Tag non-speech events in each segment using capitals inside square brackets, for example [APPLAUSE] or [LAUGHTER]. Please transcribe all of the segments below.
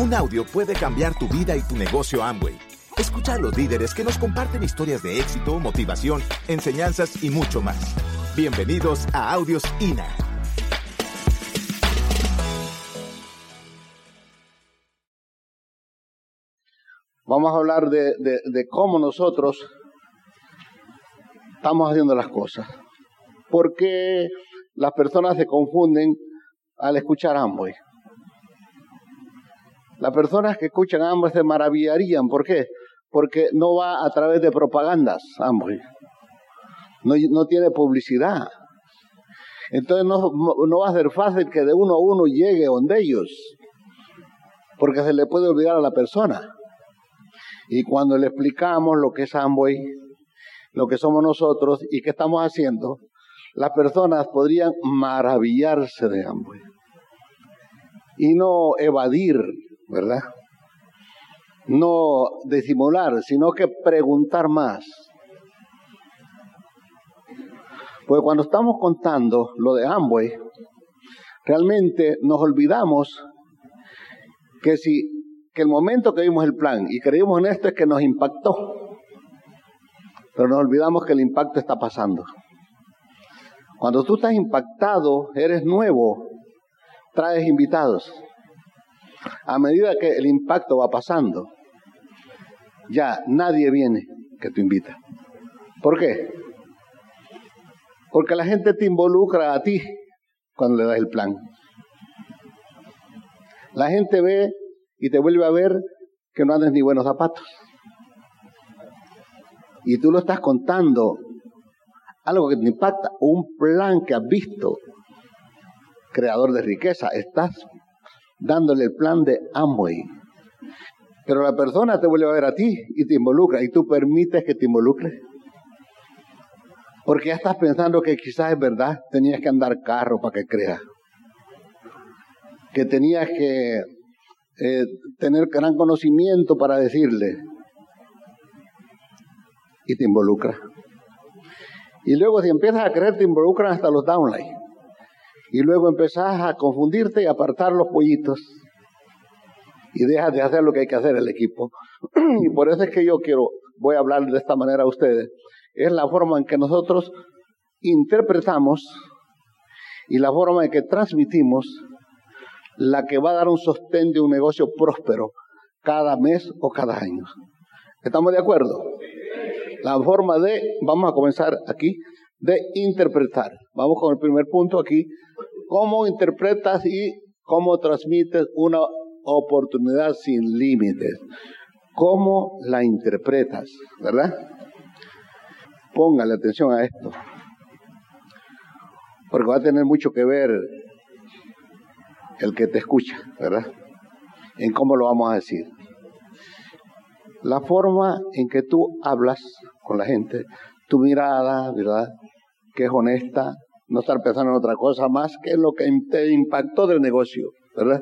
Un audio puede cambiar tu vida y tu negocio Amway. Escucha a los líderes que nos comparten historias de éxito, motivación, enseñanzas y mucho más. Bienvenidos a Audios INA. Vamos a hablar de, cómo nosotros estamos haciendo las cosas. ¿Por qué las personas se confunden al escuchar Amway? Las personas que escuchan Amway se maravillarían. ¿Por qué? Porque no va a través de propagandas Amway. No, no tiene publicidad. Entonces no, no va a ser fácil que de uno a uno llegue donde ellos. Porque se le puede olvidar a la persona. Y cuando le explicamos lo que es Amway, lo que somos nosotros y qué estamos haciendo, las personas podrían maravillarse de Amway. Y no evadir, ¿verdad? No disimular, sino que preguntar más. Porque cuando estamos contando lo de Amway, realmente nos olvidamos que si que el momento que vimos el plan y creímos en esto es que nos impactó. Pero nos olvidamos que el impacto está pasando. Cuando tú estás impactado, eres nuevo, traes invitados. A medida que el impacto va pasando, ya nadie viene que te invita. ¿Por qué? Porque la gente te involucra a ti cuando le das el plan. La gente ve y te vuelve a ver que no andes ni buenos zapatos. Y tú lo estás contando, algo que te impacta, un plan que has visto, creador de riqueza, estás dándole el plan de Amway. Pero la persona te vuelve a ver a ti y te involucra, y tú permites que te involucre. Porque ya estás pensando que quizás es verdad, tenías que andar carro para que creas. Que tenías que eh, tener gran conocimiento para decirle. Y te involucra. Y luego si empiezas a creer, te involucran hasta los downline. Y luego empezás a confundirte y apartar los pollitos. Y dejas de hacer lo que hay que hacer el equipo. [CLEARS THROAT] y por eso es que yo quiero, voy a hablar de esta manera a ustedes. Es la forma en que nosotros interpretamos y la forma en que transmitimos la que va a dar un sostén de un negocio próspero cada mes o cada año. ¿Estamos de acuerdo? La forma de, vamos a comenzar aquí, de interpretar. Vamos con el primer punto aquí. ¿Cómo interpretas y cómo transmites una oportunidad sin límites? ¿Cómo la interpretas? ¿Verdad? Póngale atención a esto. Porque va a tener mucho que ver el que te escucha, ¿verdad? En cómo lo vamos a decir. La forma en que tú hablas con la gente, tu mirada, ¿verdad? Que es honesta, no estar pensando en otra cosa más que lo que te impactó del negocio, ¿verdad?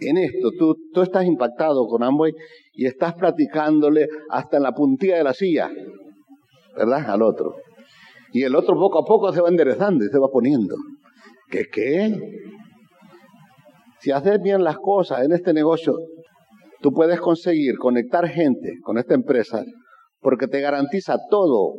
En esto, tú, tú estás impactado con Amway y estás platicándole hasta en la puntilla de la silla, ¿verdad? Al otro. Y el otro poco a poco se va enderezando y se va poniendo. ¿Qué qué? Si haces bien las cosas en este negocio, tú puedes conseguir conectar gente con esta empresa porque te garantiza todo.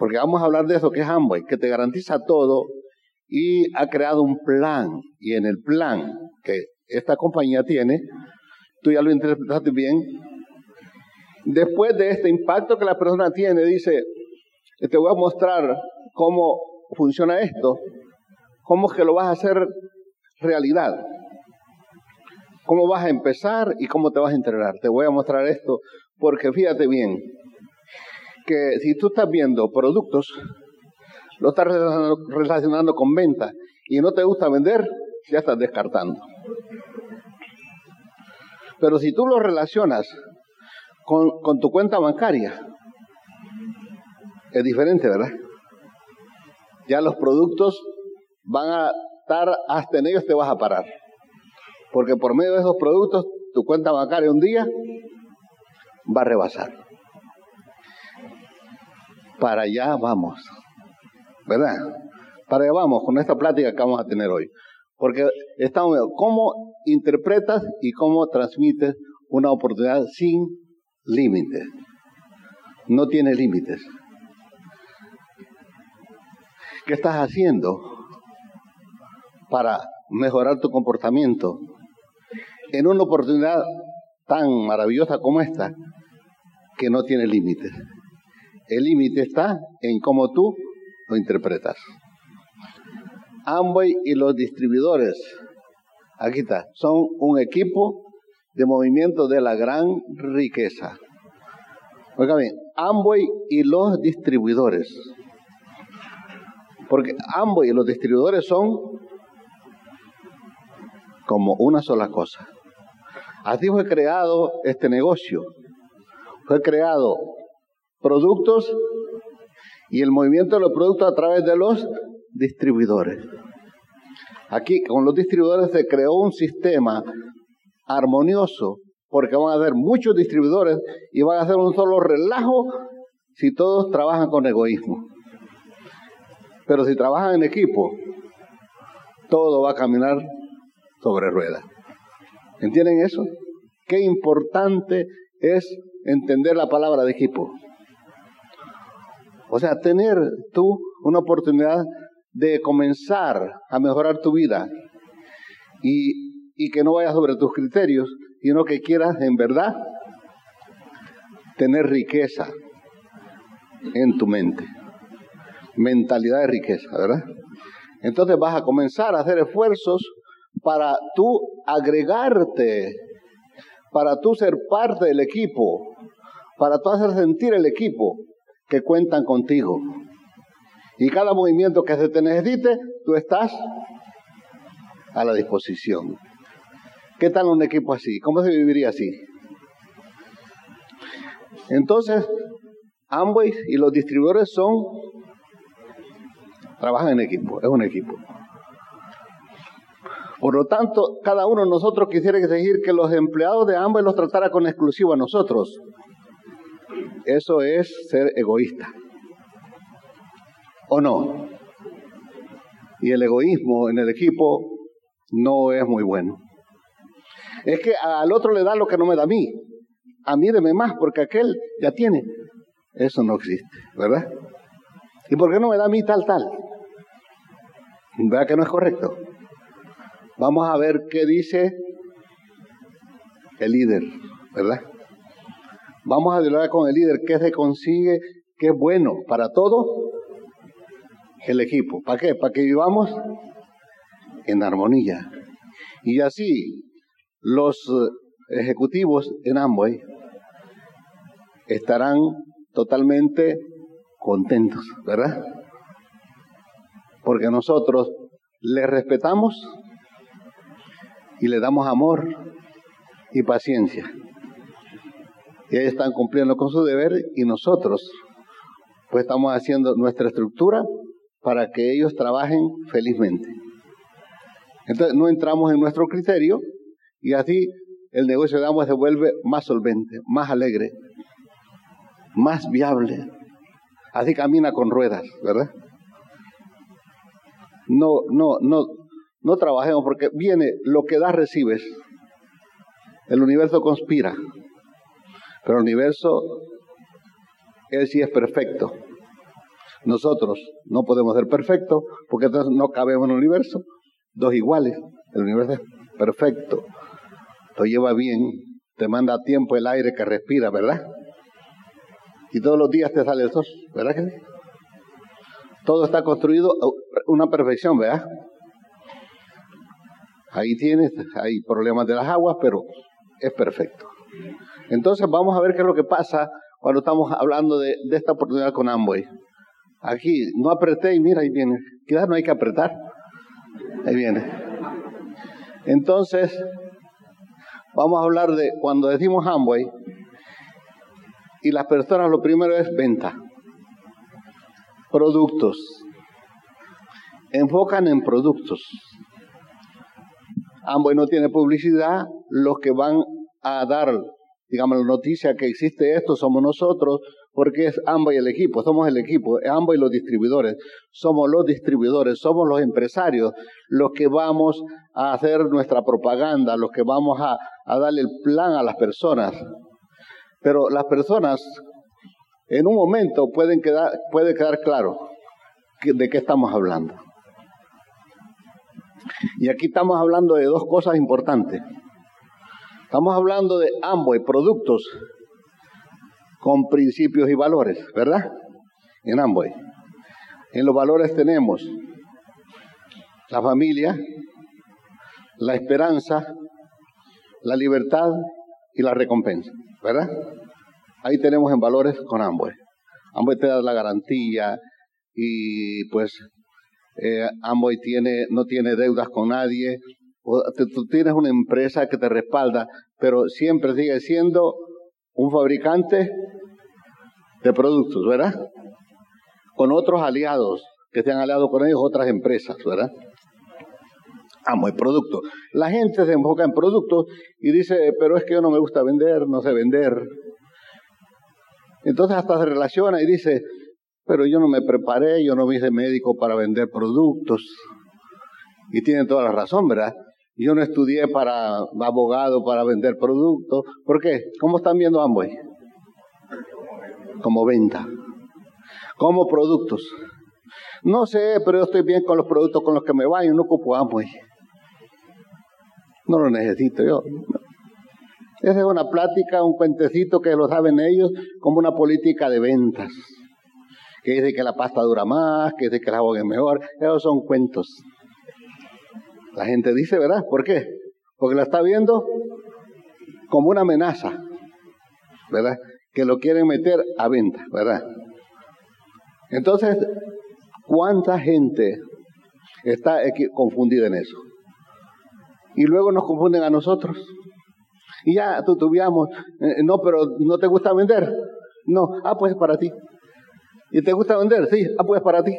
Porque vamos a hablar de eso que es Amway, que te garantiza todo y ha creado un plan. Y en el plan que esta compañía tiene, tú ya lo interpretaste bien. Después de este impacto que la persona tiene, dice, te voy a mostrar cómo funciona esto, cómo es que lo vas a hacer realidad. ¿Cómo vas a empezar y cómo te vas a entrenar? Te voy a mostrar esto porque fíjate bien que si tú estás viendo productos, lo estás relacionando con venta y no te gusta vender, ya estás descartando. Pero si tú lo relacionas con, con tu cuenta bancaria, es diferente, ¿verdad? Ya los productos van a hasta en ellos te vas a parar. Porque por medio de esos productos, tu cuenta bancaria un día va a rebasar. Para allá vamos. ¿Verdad? Para allá vamos con esta plática que vamos a tener hoy. Porque estamos viendo cómo interpretas y cómo transmites una oportunidad sin límites. No tiene límites. ¿Qué estás haciendo para mejorar tu comportamiento en una oportunidad tan maravillosa como esta que no tiene límites? El límite está en cómo tú lo interpretas. Amway y los distribuidores, aquí está, son un equipo de movimiento de la gran riqueza. Oiga bien, Amway y los distribuidores. Porque Amway y los distribuidores son como una sola cosa. Así fue creado este negocio. Fue creado productos y el movimiento de los productos a través de los distribuidores. Aquí con los distribuidores se creó un sistema armonioso porque van a haber muchos distribuidores y van a hacer un solo relajo si todos trabajan con egoísmo. Pero si trabajan en equipo, todo va a caminar sobre ruedas. ¿Entienden eso? Qué importante es entender la palabra de equipo. O sea, tener tú una oportunidad de comenzar a mejorar tu vida y, que no vayas sobre tus criterios, sino que quieras en verdad tener riqueza en tu mente. Mentalidad de riqueza, ¿verdad? Entonces vas a comenzar a hacer esfuerzos para tú agregarte, para tú ser parte del equipo, para tú hacer sentir el equipo que cuentan contigo. Y cada movimiento que se te necesite, tú estás a la disposición. ¿Qué tal un equipo así? ¿Cómo se viviría así? Entonces, Amway y los distribuidores son, trabajan en equipo, es un equipo. Por lo tanto, cada uno de nosotros quisiera decir que los empleados de Amway los tratara con exclusivo a nosotros. Eso es ser egoísta. ¿O no? Y el egoísmo en el equipo no es muy bueno. Es que al otro le da lo que no me da a mí. A mí deme más porque aquel ya tiene. Eso no existe, ¿verdad? ¿Y por qué no me da a mí tal, tal? ¿Verdad que no es correcto? Vamos a ver qué dice el líder, ¿verdad? Vamos a hablar con el líder qué se consigue, qué es bueno para todo el equipo. ¿Para qué? Para que vivamos en armonía. Y así los eh, ejecutivos en Amway estarán totalmente contentos, ¿verdad? Porque nosotros les respetamos y le damos amor y paciencia. Y ellos están cumpliendo con su deber y nosotros pues estamos haciendo nuestra estructura para que ellos trabajen felizmente. Entonces no entramos en nuestro criterio y así el negocio de ambos se vuelve más solvente, más alegre, más viable. Así camina con ruedas, ¿verdad? No, no, no, no trabajemos porque viene lo que das recibes. El universo conspira, pero el universo, él sí es perfecto. Nosotros no podemos ser perfectos porque entonces no cabemos en el universo. Dos iguales. El universo es perfecto. Lo lleva bien. Te manda a tiempo el aire que respira, ¿verdad? Y todos los días te sale el sol, ¿verdad que sí? Todo está construido una perfección, ¿verdad? Ahí tienes, hay problemas de las aguas, pero es perfecto. Entonces vamos a ver qué es lo que pasa cuando estamos hablando de, esta oportunidad con Amway. Aquí no apreté y mira, ahí viene. Quizás no hay que apretar. Ahí viene. Entonces, vamos a hablar de cuando decimos Amway y las personas lo primero es venta. Productos. Enfocan en productos. Amway no tiene publicidad. Los que van a dar, digamos, la noticia que existe esto somos nosotros porque es Amway el equipo, somos el equipo, Amway los distribuidores, somos los distribuidores, somos los empresarios, los que vamos a hacer nuestra propaganda, los que vamos a, a darle el plan a las personas. Pero las personas en un momento pueden quedar, puede quedar claro de qué estamos hablando. Y aquí estamos hablando de dos cosas importantes. Estamos hablando de ambos productos con principios y valores, ¿verdad? En ambos. En los valores tenemos la familia, la esperanza, la libertad y la recompensa, ¿verdad? Ahí tenemos en valores con ambos. Ambos te da la garantía y pues eh, Amway tiene, no tiene deudas con nadie, tú tienes una empresa que te respalda, pero siempre sigue siendo un fabricante de productos, ¿verdad? Con otros aliados que se han aliado con ellos, otras empresas, ¿verdad? Amway, producto. La gente se enfoca en productos y dice, pero es que yo no me gusta vender, no sé vender. Entonces hasta se relaciona y dice, pero yo no me preparé, yo no me hice médico para vender productos. Y tienen toda la razón, ¿verdad? Yo no estudié para abogado, para vender productos. ¿Por qué? ¿Cómo están viendo ambos? Como venta. Como productos. No sé, pero yo estoy bien con los productos con los que me vayan, no ocupo ambos. No lo necesito yo. Esa es una plática, un cuentecito que lo saben ellos como una política de ventas que dice que la pasta dura más, que dice que el agua es mejor. Esos son cuentos. La gente dice, ¿verdad? ¿Por qué? Porque la está viendo como una amenaza, ¿verdad? Que lo quieren meter a venta, ¿verdad? Entonces, ¿cuánta gente está confundida en eso? Y luego nos confunden a nosotros. Y ya tutubiamos, eh, no, pero ¿no te gusta vender? No, ah, pues para ti. ¿Y te gusta vender? Sí, ah, pues para ti.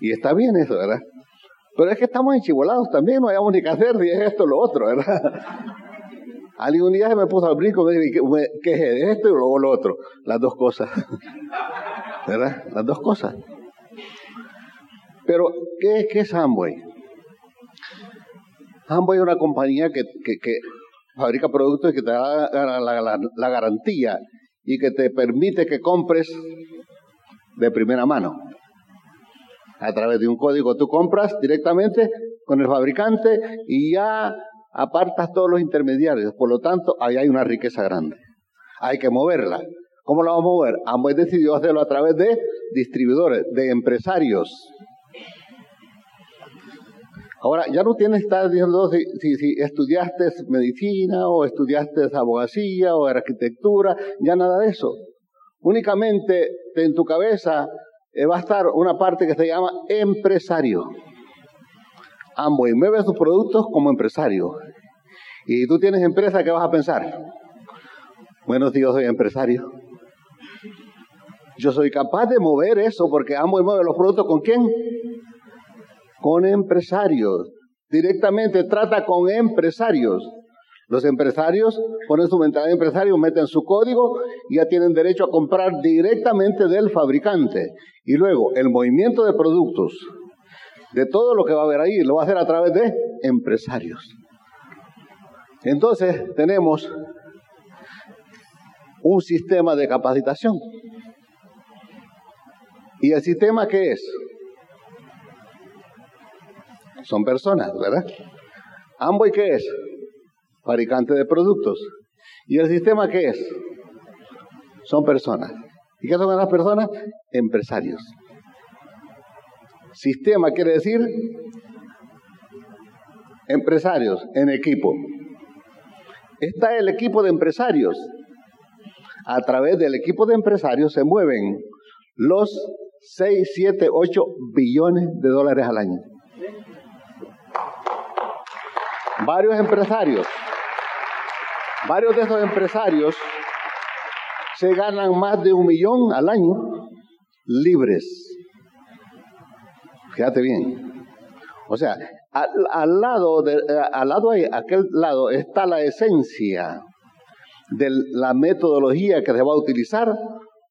Y está bien eso, ¿verdad? Pero es que estamos enchivolados también, no hayamos ni que hacer, si es esto lo otro, ¿verdad? [LAUGHS] Algún día se me puso al brinco, me dije, ¿qué es esto y luego lo otro? Las dos cosas. [LAUGHS] ¿Verdad? Las dos cosas. Pero, ¿qué, es Amway? Amway es una compañía que, que, fabrica productos y que te da la garantía y que te permite que compres de primera mano. A través de un código tú compras directamente con el fabricante y ya apartas todos los intermediarios. Por lo tanto, ahí hay una riqueza grande. Hay que moverla. ¿Cómo la vamos a mover? Amway decidió hacerlo a través de distribuidores, de empresarios. Ahora, ya no tienes que estar diciendo si, si, si, estudiaste medicina o estudiaste abogacía o arquitectura, ya nada de eso. Únicamente en tu cabeza eh, va a estar una parte que se llama empresario. y mueve sus productos como empresario. Y tú tienes empresa, ¿qué vas a pensar? Bueno, si yo soy empresario. Yo soy capaz de mover eso porque y mueve los productos con quién? Con empresarios. Directamente trata con empresarios. Los empresarios ponen su mentalidad de empresario, meten su código y ya tienen derecho a comprar directamente del fabricante. Y luego el movimiento de productos, de todo lo que va a haber ahí, lo va a hacer a través de empresarios. Entonces tenemos un sistema de capacitación. ¿Y el sistema qué es? Son personas, ¿verdad? ¿Amboy qué es? Fabricante de productos. ¿Y el sistema qué es? Son personas. ¿Y qué son las personas? Empresarios. Sistema quiere decir empresarios en equipo. Está el equipo de empresarios. A través del equipo de empresarios se mueven los 6, 7, 8 billones de dólares al año. Varios empresarios Varios de esos empresarios se ganan más de un millón al año libres. Fíjate bien. O sea, al, lado, de, al lado, aquel lado está la esencia de la metodología que se va a utilizar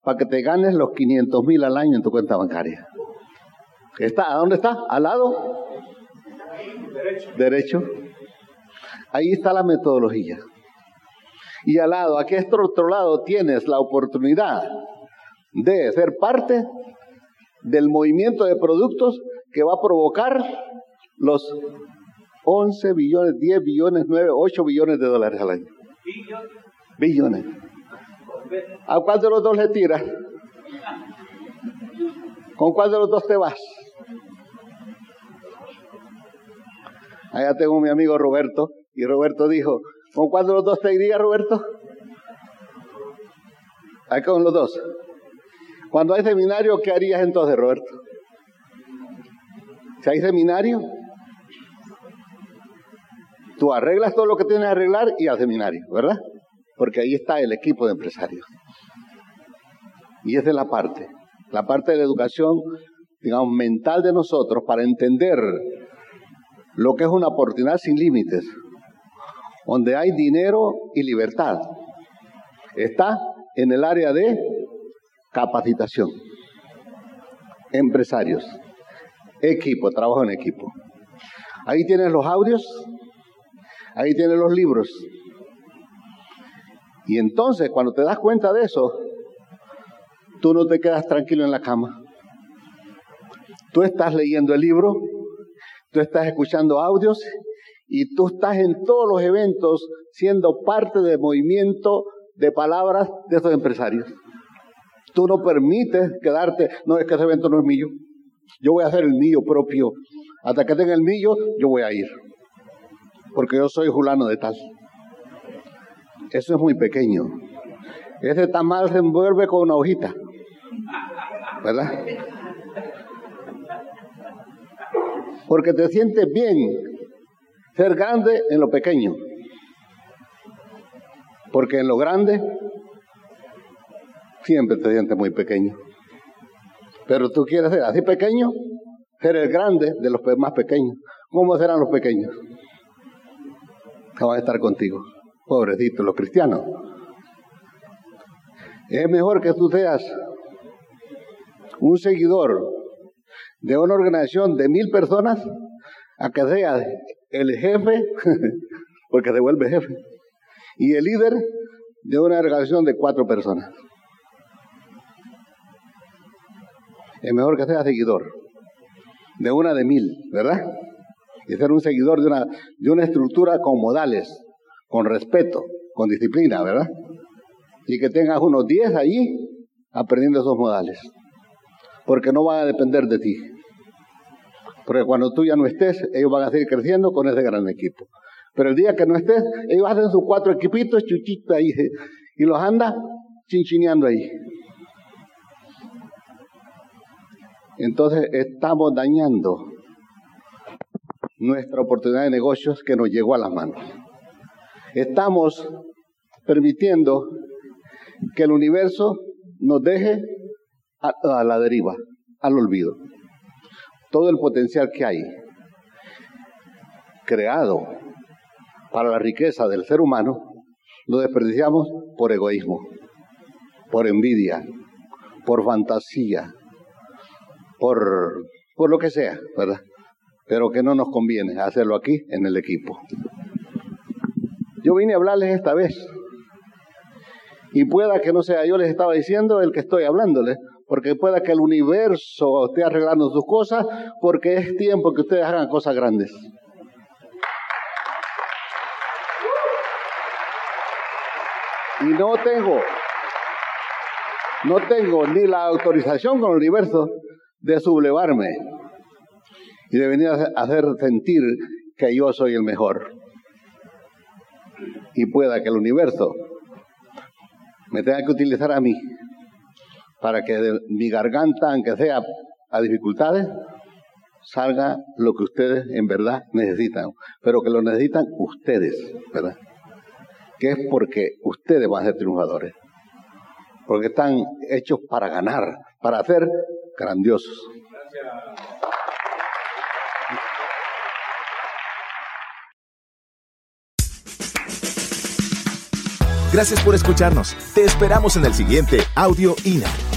para que te ganes los 500 mil al año en tu cuenta bancaria. ¿Está? ¿A dónde está? ¿Al lado? Derecho. Derecho. Ahí está la metodología. Y al lado, aquí a este otro lado, tienes la oportunidad de ser parte del movimiento de productos que va a provocar los 11 billones, 10 billones, 9, 8 billones de dólares al año. Billones. ¿A cuál de los dos le tiras? ¿Con cuál de los dos te vas? Allá tengo mi amigo Roberto, y Roberto dijo, ¿con cuál los dos te iría, Roberto? Ahí con los dos. Cuando hay seminario, ¿qué harías entonces, Roberto? Si hay seminario, tú arreglas todo lo que tienes que arreglar y al seminario, ¿verdad? Porque ahí está el equipo de empresarios. Y esa es la parte, la parte de la educación, digamos, mental de nosotros para entender lo que es una oportunidad sin límites, donde hay dinero y libertad. Está en el área de capacitación, empresarios, equipo, trabajo en equipo. Ahí tienes los audios, ahí tienes los libros. Y entonces, cuando te das cuenta de eso, tú no te quedas tranquilo en la cama. Tú estás leyendo el libro, tú estás escuchando audios y tú estás en todos los eventos siendo parte del movimiento de palabras de esos empresarios. Tú no permites quedarte, no es que ese evento no es mío, yo voy a hacer el mío propio. Hasta que tenga el mío, yo voy a ir. Porque yo soy Julano de tal. Eso es muy pequeño. Ese tamal se envuelve con una hojita. ¿Verdad? Porque te sientes bien ser grande en lo pequeño. Porque en lo grande siempre te sientes muy pequeño. Pero tú quieres ser así pequeño, ser el grande de los más pequeños. ¿Cómo serán los pequeños? Que van a estar contigo. Pobrecitos, los cristianos. Es mejor que tú seas un seguidor de una organización de mil personas a que seas el jefe, [LAUGHS] porque se vuelve jefe, y el líder de una organización de cuatro personas. es mejor que sea seguidor de una de mil, ¿verdad? Y ser un seguidor de una, de una estructura con modales, con respeto, con disciplina, ¿verdad? Y que tengas unos diez allí aprendiendo esos modales. Porque no van a depender de ti. Porque cuando tú ya no estés, ellos van a seguir creciendo con ese gran equipo. Pero el día que no estés, ellos hacen sus cuatro equipitos chuchitos ahí y los anda chinchineando ahí. Entonces estamos dañando nuestra oportunidad de negocios que nos llegó a las manos. Estamos permitiendo que el universo nos deje a, la deriva, al olvido. Todo el potencial que hay creado para la riqueza del ser humano lo desperdiciamos por egoísmo, por envidia, por fantasía, por, por lo que sea, ¿verdad? Pero que no nos conviene hacerlo aquí en el equipo. Yo vine a hablarles esta vez. Y pueda que no sea yo les estaba diciendo el que estoy hablándoles, porque pueda que el universo esté arreglando sus cosas, porque es tiempo que ustedes hagan cosas grandes. Y no tengo, no tengo ni la autorización con el universo de sublevarme y de venir a hacer sentir que yo soy el mejor. Y pueda que el universo me tenga que utilizar a mí para que de mi garganta, aunque sea a dificultades, salga lo que ustedes en verdad necesitan, pero que lo necesitan ustedes, ¿verdad? Que es porque ustedes van a ser triunfadores, porque están hechos para ganar, para hacer grandiosos. Gracias por escucharnos. Te esperamos en el siguiente Audio INA.